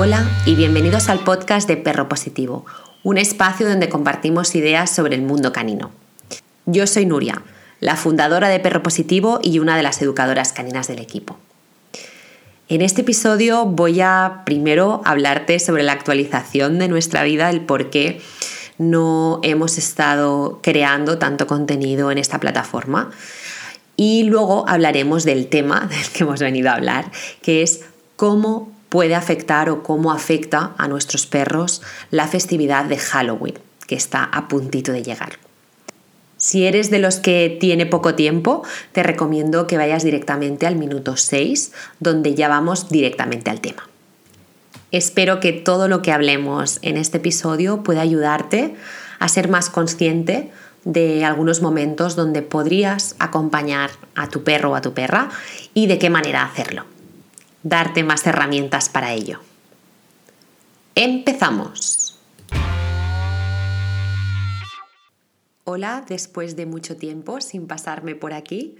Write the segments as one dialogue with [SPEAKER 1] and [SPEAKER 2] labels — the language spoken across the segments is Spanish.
[SPEAKER 1] Hola y bienvenidos al podcast de Perro Positivo, un espacio donde compartimos ideas sobre el mundo canino. Yo soy Nuria, la fundadora de Perro Positivo y una de las educadoras caninas del equipo. En este episodio voy a primero hablarte sobre la actualización de nuestra vida, el por qué no hemos estado creando tanto contenido en esta plataforma. Y luego hablaremos del tema del que hemos venido a hablar, que es cómo puede afectar o cómo afecta a nuestros perros la festividad de Halloween, que está a puntito de llegar. Si eres de los que tiene poco tiempo, te recomiendo que vayas directamente al minuto 6, donde ya vamos directamente al tema. Espero que todo lo que hablemos en este episodio pueda ayudarte a ser más consciente de algunos momentos donde podrías acompañar a tu perro o a tu perra y de qué manera hacerlo darte más herramientas para ello. Empezamos. Hola, después de mucho tiempo sin pasarme por aquí,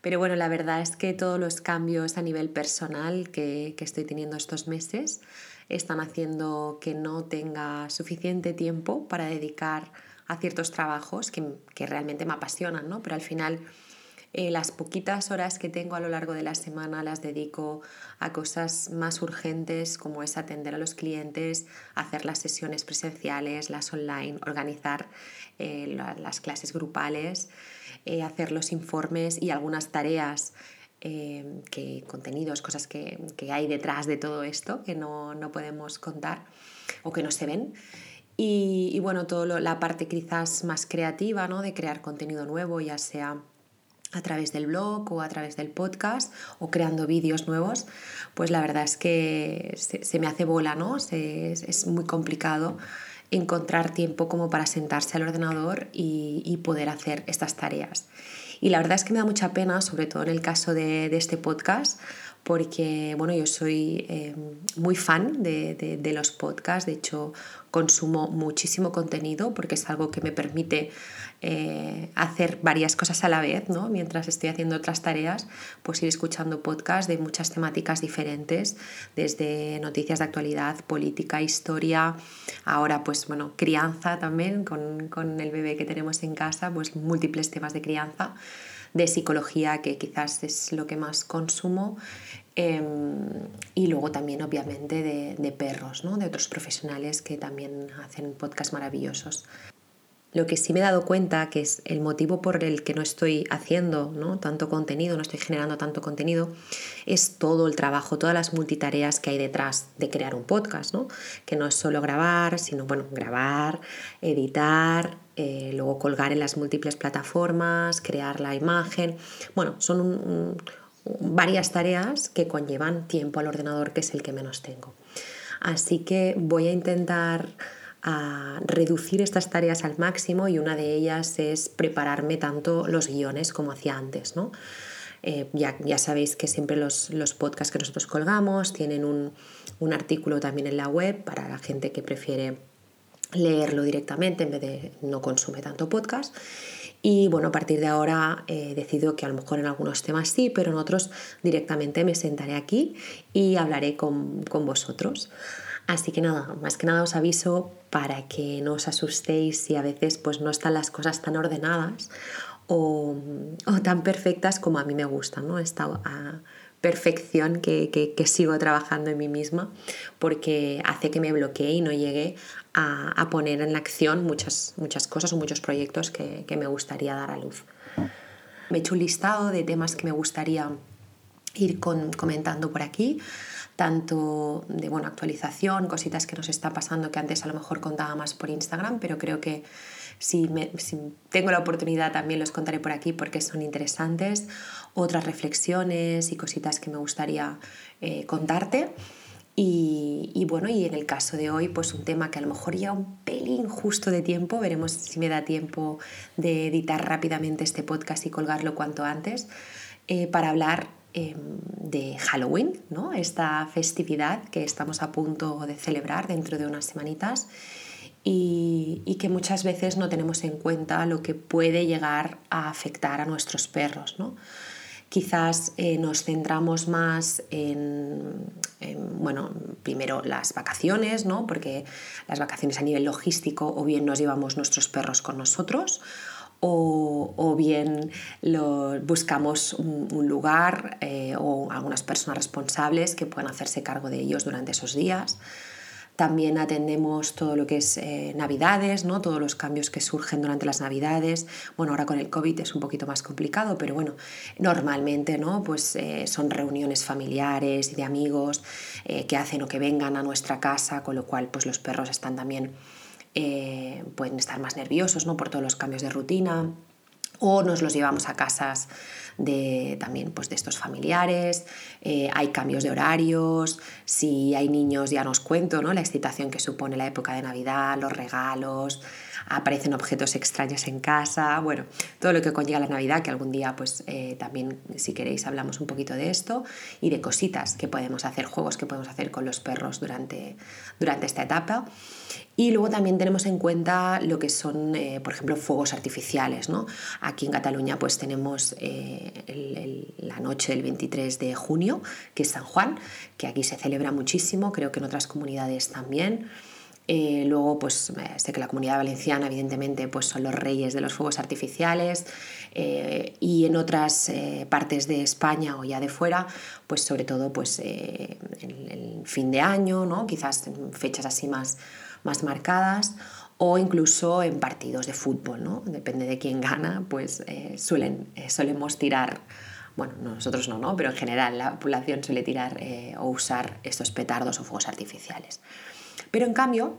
[SPEAKER 1] pero bueno, la verdad es que todos los cambios a nivel personal que, estoy teniendo estos meses están haciendo que no tenga suficiente tiempo para dedicar a ciertos trabajos que, que realmente me apasionan, ¿no? Pero al final eh, las poquitas horas que tengo a lo largo de la semana las dedico a cosas más urgentes como es atender a los clientes, hacer las sesiones presenciales, las online, organizar eh, las clases grupales, eh, hacer los informes y algunas tareas que contenidos, cosas que, hay detrás de todo esto que no, podemos contar o que no se ven. Y, bueno, toda la parte quizás más creativa, ¿no? De crear contenido nuevo, ya sea a través del blog o a través del podcast o creando vídeos nuevos, pues la verdad es que se, me hace bola, ¿no? es, muy complicado encontrar tiempo como para sentarse al ordenador y, poder hacer estas tareas. Y la verdad es que me da mucha pena, sobre todo en el caso de, de este podcast, porque bueno, yo soy eh, muy fan de, de, los podcasts, de hecho consumo muchísimo contenido porque es algo que me permite eh, hacer varias cosas a la vez, ¿no? mientras estoy haciendo otras tareas, pues ir escuchando podcasts de muchas temáticas diferentes, desde noticias de actualidad, política, historia, ahora pues bueno, crianza también, con, con el bebé que tenemos en casa, pues múltiples temas de crianza de psicología, que quizás es lo que más consumo, em, y luego también obviamente de, de perros, ¿no? de otros profesionales que también hacen podcasts maravillosos. Lo que sí me he dado cuenta que es el motivo por el que no estoy haciendo ¿no? tanto contenido, no estoy generando tanto contenido, es todo el trabajo, todas las multitareas que hay detrás de crear un podcast, ¿no? que no es solo grabar, sino bueno, grabar, editar, eh, luego colgar en las múltiples plataformas, crear la imagen. Bueno, son varias tareas que conllevan tiempo al ordenador, que es el que menos tengo. Así que voy a intentar a reducir estas tareas al máximo y una de ellas es prepararme tanto los guiones como hacía antes, ¿no? Eh, ya, ya, sabéis que siempre los, los, podcasts que nosotros colgamos tienen un, un, artículo también en la web para la gente que prefiere leerlo directamente en vez de no consume tanto podcast. Y bueno, a partir de ahora he decidido que a lo mejor en algunos temas sí, pero en otros directamente me sentaré aquí y hablaré con, con vosotros. Así que nada, más que nada os aviso para que no os asustéis si a veces pues no están las cosas tan ordenadas o, tan perfectas como a mí me gustan, ¿no? Esta perfección que, sigo trabajando en mí misma porque hace que me bloquee y no llegue a, poner en acción muchas, muchas cosas o muchos proyectos que, que me gustaría dar a luz. Me he hecho un listado de temas que me gustaría ir comentando por aquí, tanto de bueno, actualización, cositas que nos está pasando que antes a lo mejor contaba más por Instagram, pero creo que si, me, tengo la oportunidad también los contaré por aquí porque son interesantes, otras reflexiones y cositas que me gustaría eh, contarte. Y, y, bueno, y en el caso de hoy, pues un tema que a lo mejor ya un pelín justo de tiempo, veremos si me da tiempo de editar rápidamente este podcast y colgarlo cuanto antes, eh, para hablar Em, de Halloween, ¿no? esta festividad que estamos a punto de celebrar dentro de unas semanitas y, que muchas veces no tenemos en cuenta lo que puede llegar a afectar a nuestros perros. ¿no? quizás eh, nos centramos más en, bueno, primero las vacaciones, ¿no? Porque las vacaciones a nivel logístico o bien nos llevamos nuestros perros con nosotros o, bien lo, buscamos un, lugar eh, o algunas personas responsables que puedan hacerse cargo de ellos durante esos días. También atendemos todo lo que es eh, Navidades, ¿no? todos los cambios que surgen durante las Navidades. Bueno, ahora con el COVID es un poquito más complicado, pero bueno, normalmente ¿no? pues, eh, son reuniones familiares y de amigos que hacen o que vengan a nuestra casa, con lo cual pues, los perros están también eh, pueden estar más nerviosos ¿no? por todos los cambios de rutina o nos los llevamos a casas de también pues de estos familiares, eh, hay cambios de horarios, si hay niños ya nos cuento ¿no? la excitación que supone la época de Navidad, los regalos, aparecen objetos extraños en casa, bueno, todo lo que conlleva la Navidad, que algún día pues eh, también si queréis hablamos un poquito de esto y de cositas que podemos hacer, juegos que podemos hacer con los perros durante, durante esta etapa. Y luego también tenemos en cuenta lo que son, eh, por ejemplo, fuegos artificiales. ¿no? Aquí en Cataluña pues tenemos eh, la noche del 23 de junio, que es San Juan, que aquí se celebra muchísimo, creo que en otras comunidades también. Eh, luego, pues sé que la comunidad valenciana, evidentemente, pues son los reyes de los fuegos artificiales. y en otras partes de España o ya de fuera, pues sobre todo pues, el, el, fin de año, ¿no? quizás en fechas así más, más marcadas o incluso en partidos de fútbol, ¿no? Depende de quién gana, pues eh, suelen, eh, solemos tirar, bueno, nosotros no, ¿no? Pero en general la población suele tirar eh, o usar estos petardos o fuegos artificiales. Pero en cambio,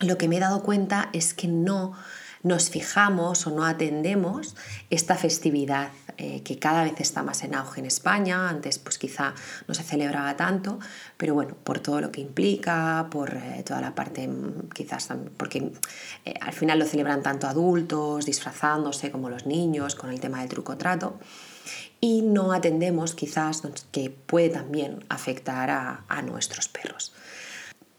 [SPEAKER 1] lo que me he dado cuenta es que no nos fijamos o no atendemos esta festividad eh, que cada vez está más en auge en España. Antes pues quizá no se celebraba tanto, pero bueno, por todo lo que implica, por eh, toda la parte mm, quizás porque eh, al final lo celebran tanto adultos, disfrazándose como los niños, con el tema del truco trato y no atendemos quizás que puede también afectar a nuestros perros.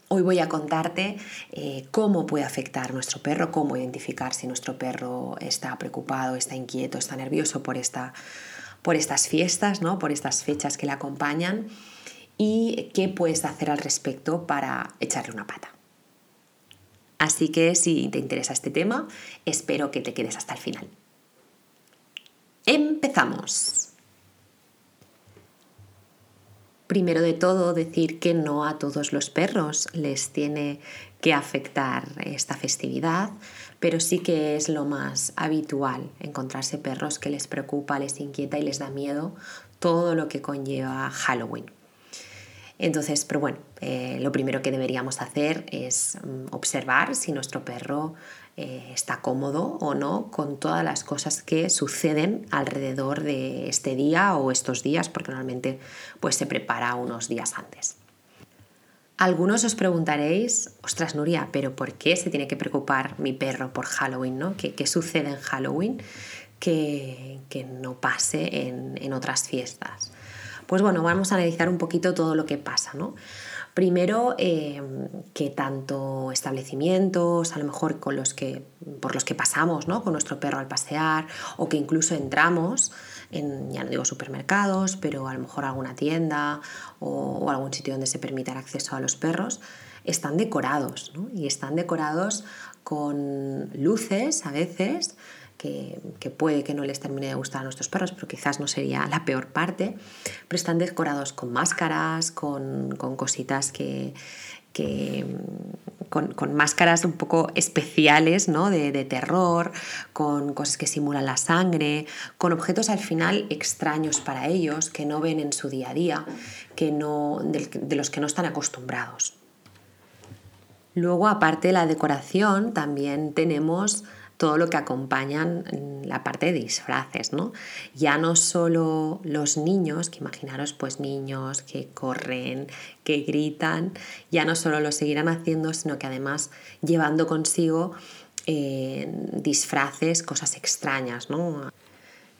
[SPEAKER 1] Hoy voy a contarte eh, cómo puede afectar nuestro perro, cómo identificar si nuestro perro está preocupado, está inquieto, está nervioso por, esta, por estas fiestas, ¿no? por estas fechas que le acompañan y qué puedes hacer al respecto para echarle una pata. Así que si te interesa este tema, espero que te quedes hasta el final. ¡Empezamos! Primero de todo, decir que no a todos los perros les tiene que afectar esta festividad, pero sí que es lo más habitual encontrarse perros que les preocupa, les inquieta y les da miedo todo lo que conlleva Halloween. Entonces, pero bueno, eh, lo primero que deberíamos hacer es mm, observar si nuestro perro eh, está cómodo o no con todas las cosas que suceden alrededor de este día o estos días, porque normalmente pues, se prepara unos días antes. Algunos os preguntaréis, ostras Nuria, pero ¿por qué se tiene que preocupar mi perro por Halloween? ¿no? ¿Qué, sucede en Halloween que, no pase en, en otras fiestas? Pues bueno, vamos a analizar un poquito todo lo que pasa, ¿no? Primero, em, que tanto establecimientos, a lo mejor con los que, por los que pasamos ¿no? con nuestro perro al pasear, o que incluso entramos en, ya no digo supermercados, pero a lo mejor alguna tienda o, algún sitio donde se permita el acceso a los perros, están decorados, y están decorados con luces a veces que, puede que no les termine de gustar a nuestros perros, pero quizás no sería la peor parte, pero están decorados con máscaras, con, cositas que, con, máscaras un poco especiales, ¿no? De, terror, con cosas que simulan la sangre, con objetos al final extraños para ellos, que no ven en su día a día, que no, de los que no están acostumbrados. Luego, aparte de la decoración, también tenemos todo lo que acompañan la parte de disfraces, ¿no? Ya no solo los niños, que imaginaros pues niños que corren, que gritan, ya no solo lo seguirán haciendo, sino que además llevando consigo eh, disfraces, cosas extrañas, ¿no?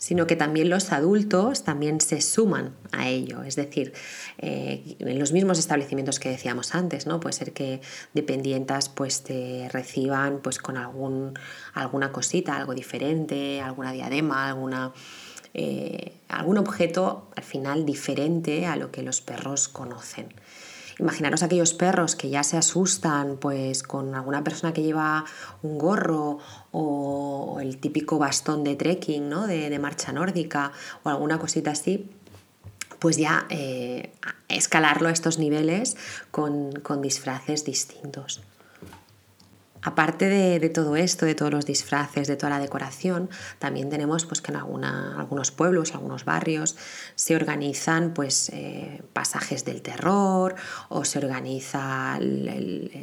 [SPEAKER 1] Sino que también los adultos también se suman a ello. Es decir, eh, en los mismos establecimientos que decíamos antes, ¿no? Puede ser que dependientas pues te reciban pues con algún, alguna cosita, algo diferente, alguna diadema, alguna eh, algún objeto al final diferente a lo que los perros conocen. Imaginaros aquellos perros que ya se asustan pues con alguna persona que lleva un gorro o el típico bastón de trekking, ¿no? de, de marcha nórdica o alguna cosita así, pues ya eh, escalarlo a estos niveles con, disfraces distintos. Aparte de, todo esto, de todos los disfraces, de toda la decoración, también tenemos pues, que en algunos pueblos, algunos barrios, se organizan pues, eh, pasajes del terror o se organiza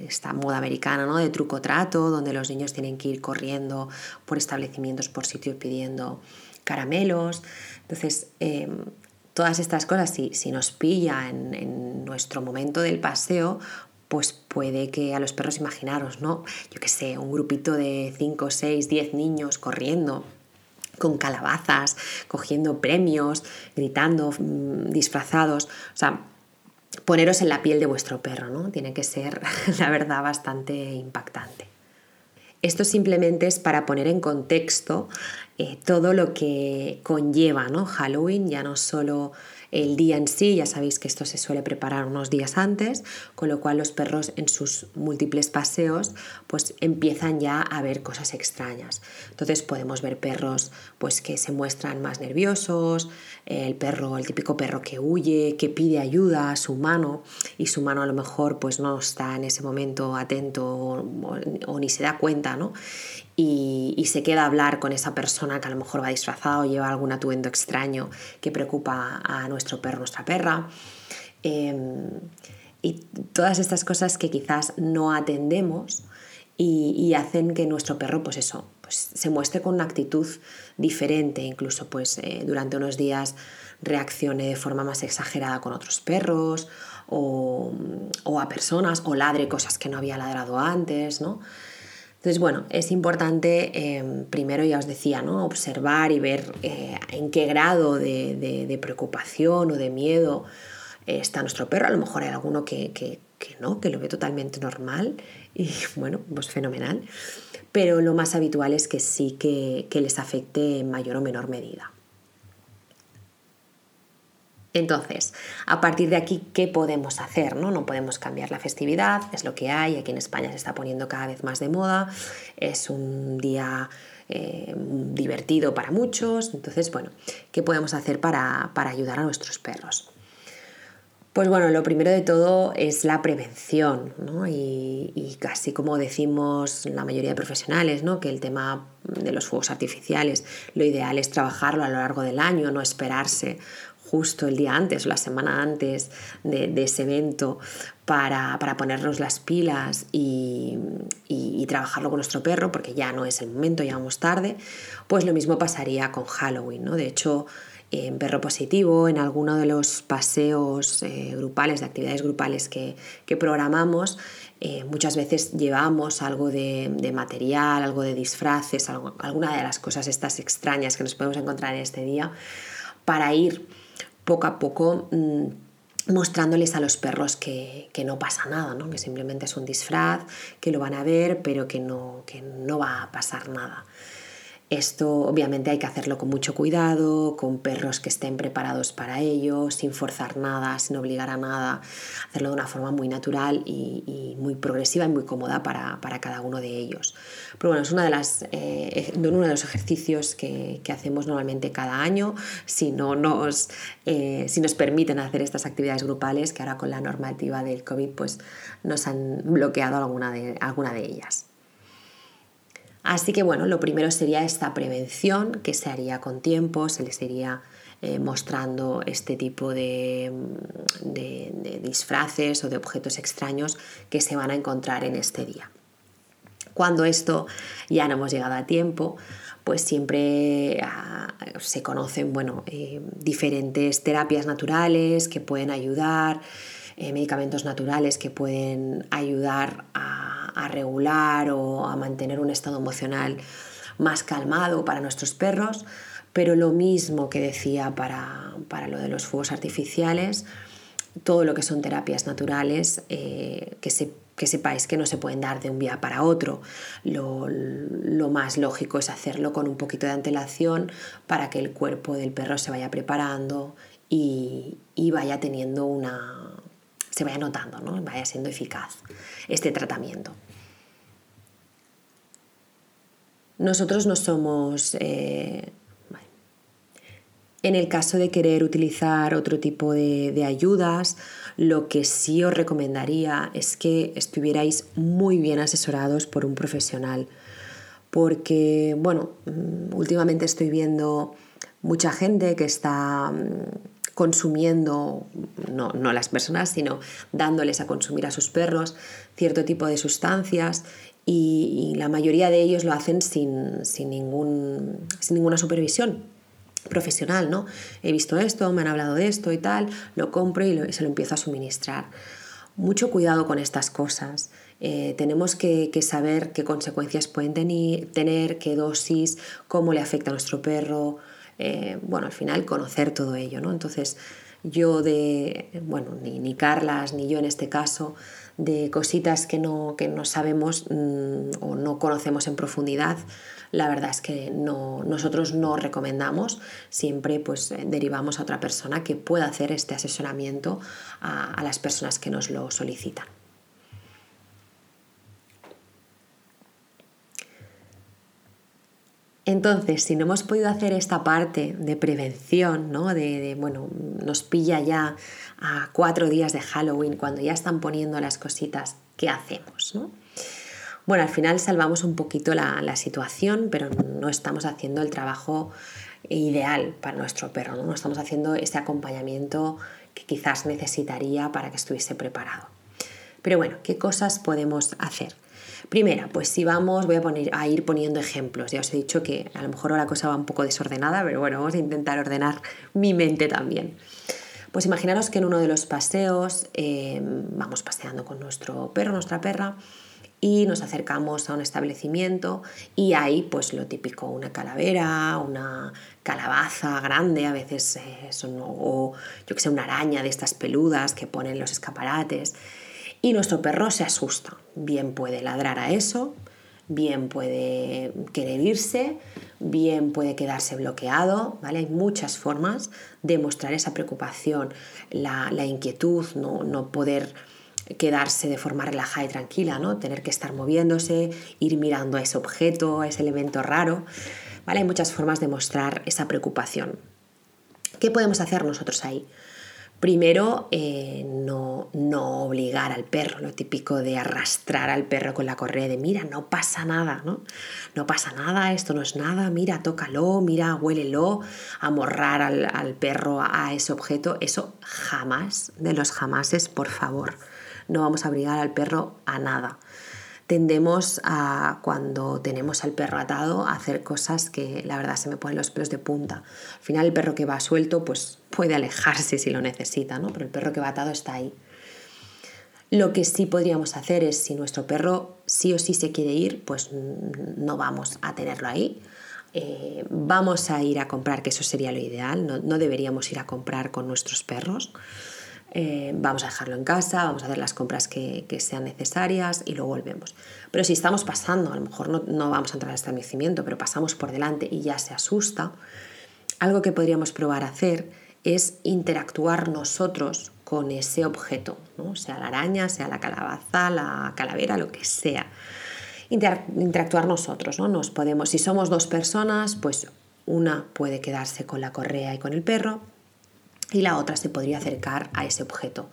[SPEAKER 1] esta moda americana ¿no? de truco trato, donde los niños tienen que ir corriendo por establecimientos, por sitios pidiendo caramelos. Entonces, em, todas estas cosas, si, si nos pilla en, nuestro momento del paseo, pues puede que a los perros imaginaros, ¿no? Yo qué sé, un grupito de 5, 6, 10 niños corriendo con calabazas, cogiendo premios, gritando, mm, disfrazados. O sea, poneros en la piel de vuestro perro, ¿no? Tiene que ser, la verdad, bastante impactante. Esto simplemente es para poner en contexto eh, todo lo que conlleva ¿no? Halloween, ya no solo el día en sí, ya sabéis que esto se suele preparar unos días antes, con lo cual los perros en sus múltiples paseos pues empiezan ya a ver cosas extrañas. Entonces podemos ver perros pues que se muestran más nerviosos, el perro, el típico perro que huye, que pide ayuda a su mano y su mano a lo mejor pues no está en ese momento atento o, o ni se da cuenta, ¿no? Y, se queda a hablar con esa persona que a lo mejor va disfrazado o lleva algún atuendo extraño que preocupa a nuestro perro, nuestra perra. Em, y todas estas cosas que quizás no atendemos y, hacen que nuestro perro, pues eso, pues se muestre con una actitud diferente, incluso pues eh, durante unos días reaccione de forma más exagerada con otros perros o, o, a personas o ladre cosas que no había ladrado antes, ¿no? Entonces, bueno, es importante, em, primero ya os decía, ¿no? observar y ver eh, en qué grado de, preocupación o de miedo está nuestro perro. A lo mejor hay alguno que, no, que lo ve totalmente normal y bueno, pues fenomenal. Pero lo más habitual es que sí que les afecte en mayor o menor medida. Entonces, a partir de aquí, ¿qué podemos hacer? No? no podemos cambiar la festividad, es lo que hay, aquí en España se está poniendo cada vez más de moda, es un día eh, divertido para muchos, entonces, bueno, ¿qué podemos hacer para, ayudar a nuestros perros? Pues bueno, lo primero de todo es la prevención, ¿no? y, y, casi como decimos la mayoría de profesionales, ¿no? que el tema de los fuegos artificiales, lo ideal es trabajarlo a lo largo del año, no esperarse justo el día antes o la semana antes de, ese evento para, ponernos las pilas y, trabajarlo con nuestro perro, porque ya no es el momento, ya vamos tarde, pues lo mismo pasaría con Halloween, ¿no? De hecho, en Perro Positivo, en alguno de los paseos eh, grupales, de actividades grupales que, programamos, eh, muchas veces llevamos algo de, material, algo de disfraces, alguna de las cosas estas extrañas que nos podemos encontrar en este día, para ir poco a poco mm, mostrándoles a los perros que, no pasa nada, ¿no? que simplemente es un disfraz, que lo van a ver, pero que no, que no va a pasar nada. Esto obviamente hay que hacerlo con mucho cuidado, con perros que estén preparados para ello, sin forzar nada, sin obligar a nada, hacerlo de una forma muy natural y, muy progresiva y muy cómoda para, cada uno de ellos. Pero bueno, es una de las, eh, uno de los ejercicios que, hacemos normalmente cada año, si no nos, eh, si nos permiten hacer estas actividades grupales, que ahora con la normativa del COVID pues, nos han bloqueado alguna de, alguna de ellas. Así que bueno, lo primero sería esta prevención que se haría con tiempo, se les iría eh, mostrando este tipo de, disfraces o de objetos extraños que se van a encontrar en este día. Cuando esto ya no hemos llegado a tiempo, pues siempre ah, se conocen bueno, eh, diferentes terapias naturales que pueden ayudar, eh, medicamentos naturales que pueden ayudar a a regular o a mantener un estado emocional más calmado para nuestros perros, pero lo mismo que decía para, lo de los fuegos artificiales, todo lo que son terapias naturales eh, que, se, que sepáis que no se pueden dar de un día para otro. Lo, más lógico es hacerlo con un poquito de antelación para que el cuerpo del perro se vaya preparando y, vaya teniendo una. Se vaya notando, ¿no? vaya siendo eficaz este tratamiento. Nosotros no somos. Eh, en el caso de querer utilizar otro tipo de ayudas, lo que sí os recomendaría es que estuvierais muy bien asesorados por un profesional. Porque, bueno, mm, últimamente estoy viendo mucha gente que está mm, consumiendo, no, las personas, sino dándoles a consumir a sus perros cierto tipo de sustancias y, la mayoría de ellos lo hacen sin, sin ninguna supervisión profesional, ¿no? He visto esto, me han hablado de esto y tal, lo compro y, se lo empiezo a suministrar. Mucho cuidado con estas cosas. Eh, tenemos que, saber qué consecuencias pueden tener, qué dosis, cómo le afecta a nuestro perro. Eh, bueno, al final conocer todo ello, ¿no? Entonces, yo de, bueno, ni, ni Carlas ni yo en este caso, de cositas que no, que no sabemos mm, o no conocemos en profundidad, la verdad es que no, nosotros no recomendamos, siempre pues eh, derivamos a otra persona que pueda hacer este asesoramiento a, a las personas que nos lo solicitan. Entonces, si no hemos podido hacer esta parte de prevención, ¿no? de, bueno, nos pilla ya a cuatro días de Halloween, cuando ya están poniendo las cositas, ¿qué hacemos? ¿no? Bueno, al final salvamos un poquito la, situación, pero no estamos haciendo el trabajo ideal para nuestro perro, ¿no? no estamos haciendo ese acompañamiento que quizás necesitaría para que estuviese preparado. Pero bueno, ¿qué cosas podemos hacer? Primera, pues si vamos, voy a, poner, a ir poniendo ejemplos. Ya os he dicho que a lo mejor la cosa va un poco desordenada, pero bueno, vamos a intentar ordenar mi mente también. Pues imaginaros que en uno de los paseos eh, vamos paseando con nuestro perro, nuestra perra, y nos acercamos a un establecimiento y hay pues lo típico, una calavera, una calabaza grande, a veces eh, son, o yo que sé, una araña de estas peludas que ponen los escaparates y nuestro perro se asusta. Bien puede ladrar a eso, bien puede querer irse, bien puede quedarse bloqueado, ¿vale? Hay muchas formas de mostrar esa preocupación, la, inquietud, no, no poder quedarse de forma relajada y tranquila, ¿no? Tener que estar moviéndose, ir mirando a ese objeto, a ese elemento raro. ¿Vale? Hay muchas formas de mostrar esa preocupación. ¿Qué podemos hacer nosotros ahí? Primero, eh, no, no, obligar al perro, lo típico de arrastrar al perro con la correa de mira, no pasa nada, ¿no? No pasa nada, esto no es nada, mira, tócalo, mira, huélelo, amorrar al, al perro a ese objeto, eso jamás, de los jamases, por favor no vamos a obligar al perro a nada. Tendemos a, cuando tenemos al perro atado, a hacer cosas que la verdad se me ponen los pelos de punta. Al final el perro que va suelto pues puede alejarse si lo necesita, ¿no? pero el perro que va atado está ahí. Lo que sí podríamos hacer es, si nuestro perro sí o sí se quiere ir, pues no vamos a tenerlo ahí. Eh, vamos a ir a comprar, que eso sería lo ideal, no, no deberíamos ir a comprar con nuestros perros. Eh, vamos a dejarlo en casa, vamos a hacer las compras que, sean necesarias y luego volvemos. Pero si estamos pasando, a lo mejor no, vamos a entrar al establecimiento, pero pasamos por delante y ya se asusta, algo que podríamos probar a hacer es interactuar nosotros con ese objeto, sea la araña, sea la calabaza, la calavera, lo que sea. interactuar nosotros, ¿no? Nos podemos, si somos dos personas, pues una puede quedarse con la correa y con el perro, y la otra se podría acercar a ese objeto.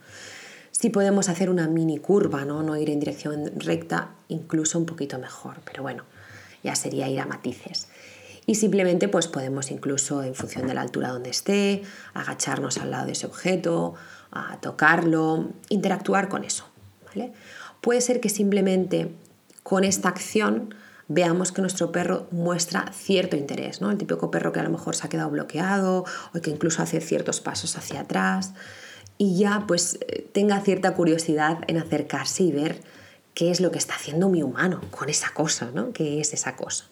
[SPEAKER 1] Si podemos hacer una mini curva, ¿no? no ir en dirección recta, incluso un poquito mejor, pero bueno, ya sería ir a matices. Y simplemente pues podemos incluso en función de la altura donde esté, agacharnos al lado de ese objeto, a tocarlo, interactuar con eso. ¿vale? Puede ser que simplemente con esta acción veamos que nuestro perro muestra cierto interés, ¿no? El típico perro que a lo mejor se ha quedado bloqueado o que incluso hace ciertos pasos hacia atrás y ya pues eh, tenga cierta curiosidad en acercarse y ver qué es lo que está haciendo mi humano con esa cosa, ¿no? ¿Qué es esa cosa?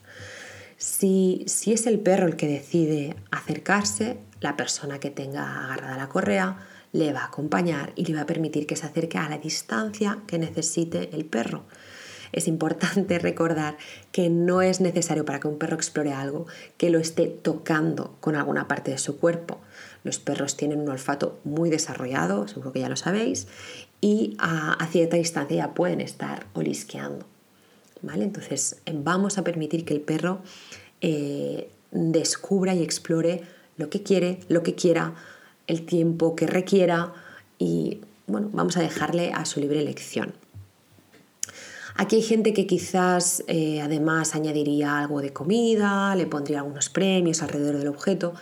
[SPEAKER 1] Si, si es el perro el que decide acercarse, la persona que tenga agarrada la correa le va a acompañar y le va a permitir que se acerque a la distancia que necesite el perro. Es importante recordar que no es necesario para que un perro explore algo que lo esté tocando con alguna parte de su cuerpo. Los perros tienen un olfato muy desarrollado, seguro que ya lo sabéis, y a, cierta distancia ya pueden estar olisqueando. ¿vale? Entonces vamos a permitir que el perro eh, descubra y explore lo que quiere, lo que quiera, el tiempo que requiera y bueno, vamos a dejarle a su libre elección. Aquí hay gente que quizás eh, además añadiría algo de comida, le pondría algunos premios alrededor del objeto.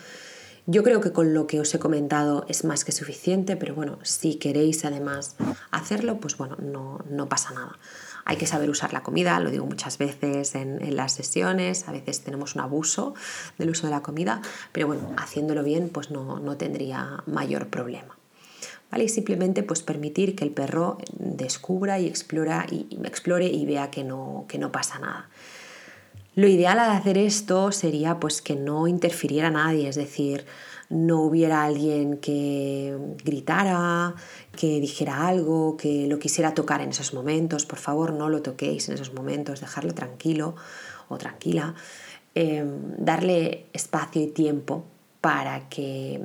[SPEAKER 1] Yo creo que con lo que os he comentado es más que suficiente, pero bueno, si queréis además hacerlo, pues bueno, no, pasa nada. Hay que saber usar la comida, lo digo muchas veces en, las sesiones, a veces tenemos un abuso del uso de la comida, pero bueno, haciéndolo bien, pues no, tendría mayor problema. Y simplemente pues permitir que el perro descubra y, explora, y, explore y vea que no, que no pasa nada. Lo ideal al hacer esto sería pues que no interfiriera nadie, es decir, no hubiera alguien que gritara, que dijera algo, que lo quisiera tocar en esos momentos. Por favor, no lo toquéis en esos momentos, dejarlo tranquilo o tranquila. Em, darle espacio y tiempo para que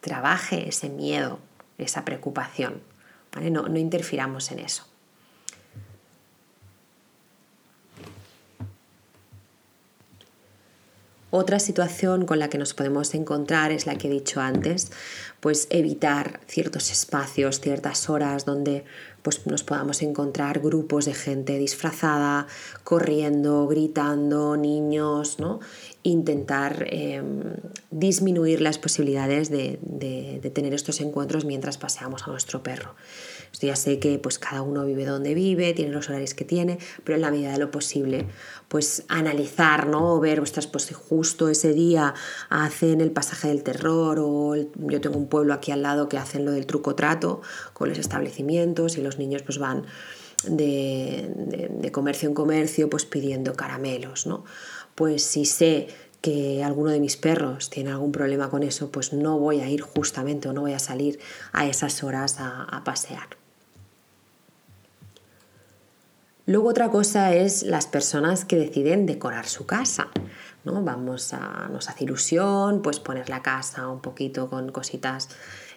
[SPEAKER 1] trabaje ese miedo, esa preocupación. No, no interfiramos en eso. Otra situación con la que nos podemos encontrar es la que he dicho antes, pues evitar ciertos espacios, ciertas horas donde pues nos podamos encontrar grupos de gente disfrazada, corriendo, gritando, niños, ¿no? Intentar em, disminuir las posibilidades de, de tener estos encuentros mientras paseamos a nuestro perro ya sé que pues cada uno vive donde vive, tiene los horarios que tiene, pero en la medida de lo posible, pues analizar, ¿no? Ver, ostras, pues justo ese día hacen el pasaje del terror o yo tengo un pueblo aquí al lado que hacen lo del truco trato con los establecimientos y los niños pues van de, de comercio en comercio pues pidiendo caramelos, ¿no? Pues si sé que alguno de mis perros tiene algún problema con eso, pues no voy a ir justamente o no voy a salir a esas horas a pasear. Luego otra cosa es las personas que deciden decorar su casa. ¿no? Vamos a, nos hace ilusión pues poner la casa un poquito con cositas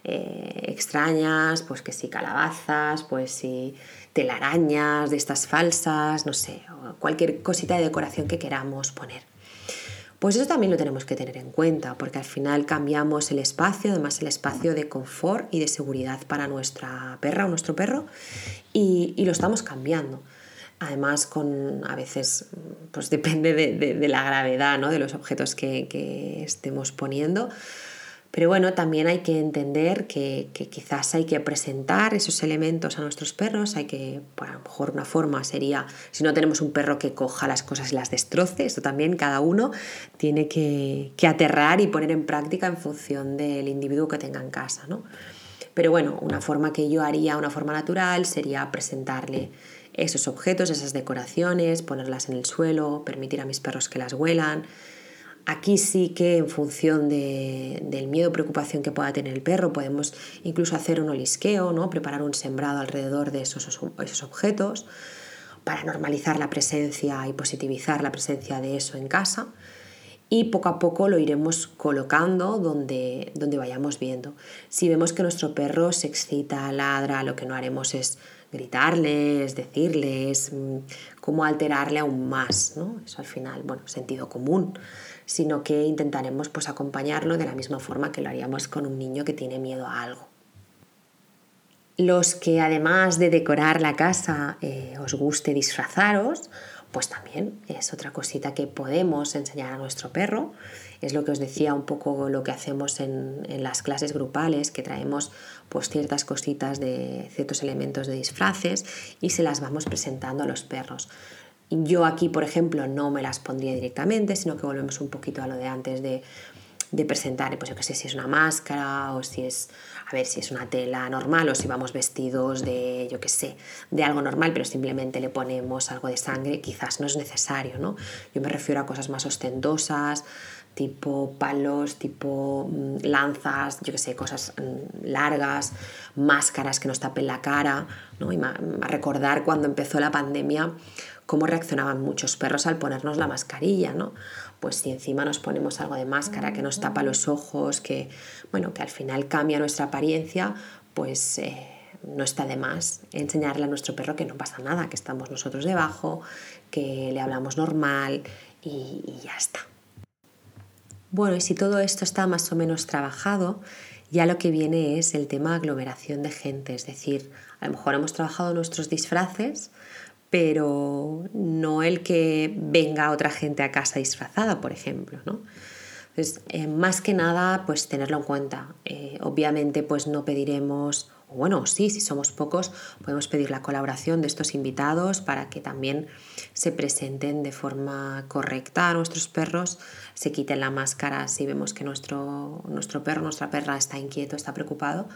[SPEAKER 1] eh, extrañas, pues que si calabazas, pues si telarañas de estas falsas, no sé, cualquier cosita de decoración que queramos poner. Pues eso también lo tenemos que tener en cuenta, porque al final cambiamos el espacio, además el espacio de confort y de seguridad para nuestra perra o nuestro perro, y lo estamos cambiando. Además, con, a veces pues depende de, la gravedad ¿no? de los objetos que, estemos poniendo. Pero bueno, también hay que entender que, quizás hay que presentar esos elementos a nuestros perros. Hay que, por a lo mejor una forma sería, si no tenemos un perro que coja las cosas y las destroce, esto también cada uno tiene que, que aterrar y poner en práctica en función del individuo que tenga en casa. ¿no? Pero bueno, una forma que yo haría, una forma natural, sería presentarle esos objetos, esas decoraciones, ponerlas en el suelo, permitir a mis perros que las huelan. Aquí sí que en función del miedo o preocupación que pueda tener el perro podemos incluso hacer un olisqueo, ¿no? preparar un sembrado alrededor de esos, esos objetos para normalizar la presencia y positivizar la presencia de eso en casa y poco a poco lo iremos colocando donde, donde vayamos viendo. Si vemos que nuestro perro se excita, ladra, lo que no haremos es gritarles, decirles, mm, cómo alterarle aún más, ¿no? Eso al final, bueno, sentido común, sino que intentaremos pues acompañarlo de la misma forma que lo haríamos con un niño que tiene miedo a algo. Los que además de decorar la casa eh, os guste disfrazaros, pues también es otra cosita que podemos enseñar a nuestro perro. Es lo que os decía un poco lo que hacemos en, las clases grupales, que traemos pues ciertas cositas de ciertos elementos de disfraces y se las vamos presentando a los perros. Yo aquí, por ejemplo, no me las pondría directamente, sino que volvemos un poquito a lo de antes de, de presentar, pues yo qué sé, si es una máscara o si es a ver si es una tela normal o si vamos vestidos de, yo qué sé, de algo normal, pero simplemente le ponemos algo de sangre, quizás no es necesario, ¿no? Yo me refiero a cosas más ostentosas, tipo palos, tipo mm, lanzas, yo qué sé, cosas mm, largas, máscaras que nos tapen la cara, ¿no? Y recordar cuando empezó la pandemia cómo reaccionaban muchos perros al ponernos la mascarilla, ¿no? Pues si encima nos ponemos algo de máscara que nos tapa los ojos, que, bueno, que al final cambia nuestra apariencia, pues... Eh, no está de más enseñarle a nuestro perro que no pasa nada, que estamos nosotros debajo, que le hablamos normal y, y ya está. Bueno, y si todo esto está más o menos trabajado, ya lo que viene es el tema aglomeración de gente, es decir, a lo mejor hemos trabajado nuestros disfraces, pero no el que venga otra gente a casa disfrazada, por ejemplo, ¿no? Entonces, eh, más que nada, pues tenerlo en cuenta. Eh, obviamente, pues no pediremos bueno, sí, si somos pocos, podemos pedir la colaboración de estos invitados para que también se presenten de forma correcta a nuestros perros, se quiten la máscara si vemos que nuestro, nuestro perro, nuestra perra está inquieto, está preocupado.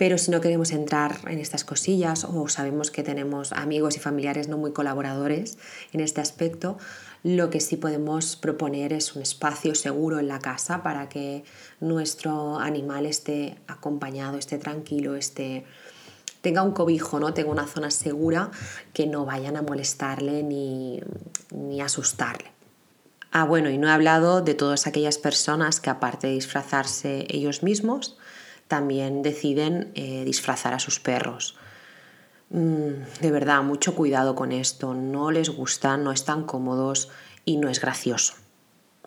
[SPEAKER 1] Pero si no queremos entrar en estas cosillas o sabemos que tenemos amigos y familiares no muy colaboradores en este aspecto, lo que sí podemos proponer es un espacio seguro en la casa para que nuestro animal esté acompañado, esté tranquilo, esté tenga un cobijo, ¿no? tenga una zona segura que no vayan a molestarle ni, ni asustarle. Ah, bueno, y no he hablado de todas aquellas personas que aparte de disfrazarse ellos mismos, también deciden eh, disfrazar a sus perros. Mm, de verdad, mucho cuidado con esto. No les gusta, no están cómodos y no es gracioso.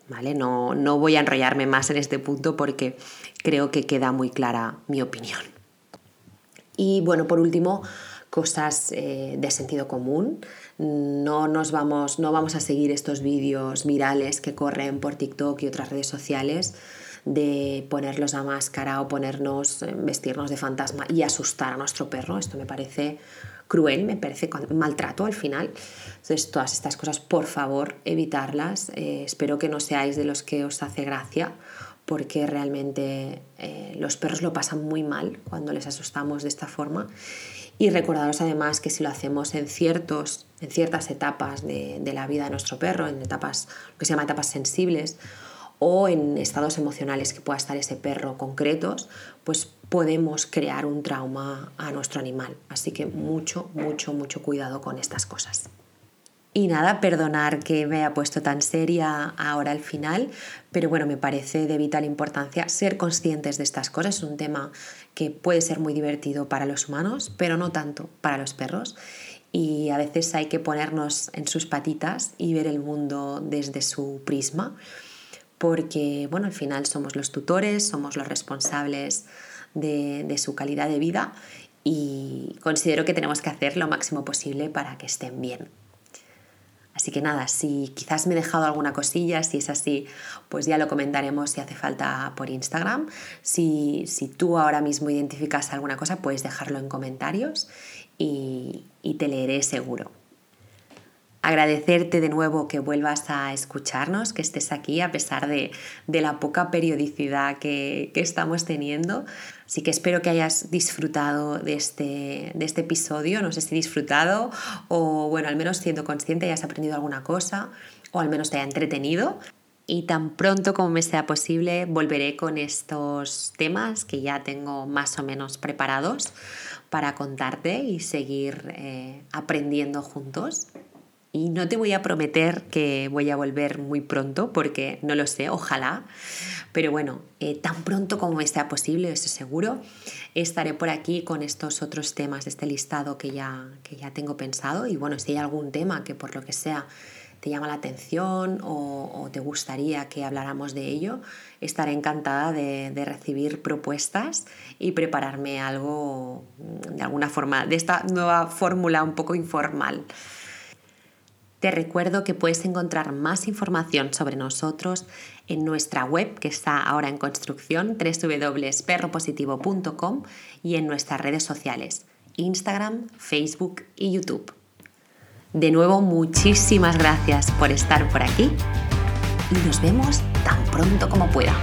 [SPEAKER 1] ¿Vale? No, no voy a enrollarme más en este punto porque creo que queda muy clara mi opinión. Y bueno, por último, cosas eh, de sentido común. No nos vamos, no vamos a seguir estos vídeos virales que corren por TikTok y otras redes sociales de ponerlos a máscara o ponernos, eh, vestirnos de fantasma y asustar a nuestro perro. Esto me parece cruel, me parece maltrato al final. Entonces, todas estas cosas, por favor, evitarlas. Eh, espero que no seáis de los que os hace gracia, porque realmente eh, los perros lo pasan muy mal cuando les asustamos de esta forma. Y recordaros además que si lo hacemos en, ciertos, en ciertas etapas de, de la vida de nuestro perro, en etapas, lo que se llama etapas sensibles, o en estados emocionales que pueda estar ese perro concretos, pues podemos crear un trauma a nuestro animal. Así que mucho, mucho, mucho cuidado con estas cosas. Y nada, perdonar que me haya puesto tan seria ahora al final, pero bueno, me parece de vital importancia ser conscientes de estas cosas. Es un tema que puede ser muy divertido para los humanos, pero no tanto para los perros. Y a veces hay que ponernos en sus patitas y ver el mundo desde su prisma porque bueno, al final somos los tutores, somos los responsables de, de su calidad de vida y considero que tenemos que hacer lo máximo posible para que estén bien. Así que nada, si quizás me he dejado alguna cosilla, si es así, pues ya lo comentaremos si hace falta por Instagram. Si, si tú ahora mismo identificas alguna cosa, puedes dejarlo en comentarios y, y te leeré seguro. Agradecerte de nuevo que vuelvas a escucharnos, que estés aquí a pesar de, la poca periodicidad que, estamos teniendo. Así que espero que hayas disfrutado de este, de este episodio, no sé si disfrutado o bueno, al menos siendo consciente hayas aprendido alguna cosa o al menos te haya entretenido. Y tan pronto como me sea posible volveré con estos temas que ya tengo más o menos preparados para contarte y seguir eh, aprendiendo juntos. Y no te voy a prometer que voy a volver muy pronto, porque no lo sé, ojalá. Pero bueno, eh, tan pronto como me sea posible, eso seguro, estaré por aquí con estos otros temas de este listado que ya, que ya tengo pensado. Y bueno, si hay algún tema que por lo que sea te llama la atención o, te gustaría que habláramos de ello, estaré encantada de, de, recibir propuestas y prepararme algo de alguna forma, de esta nueva fórmula un poco informal. Te recuerdo que puedes encontrar más información sobre nosotros en nuestra web que está ahora en construcción www.perropositivo.com y en nuestras redes sociales Instagram, Facebook y YouTube. De nuevo, muchísimas gracias por estar por aquí y nos vemos tan pronto como pueda.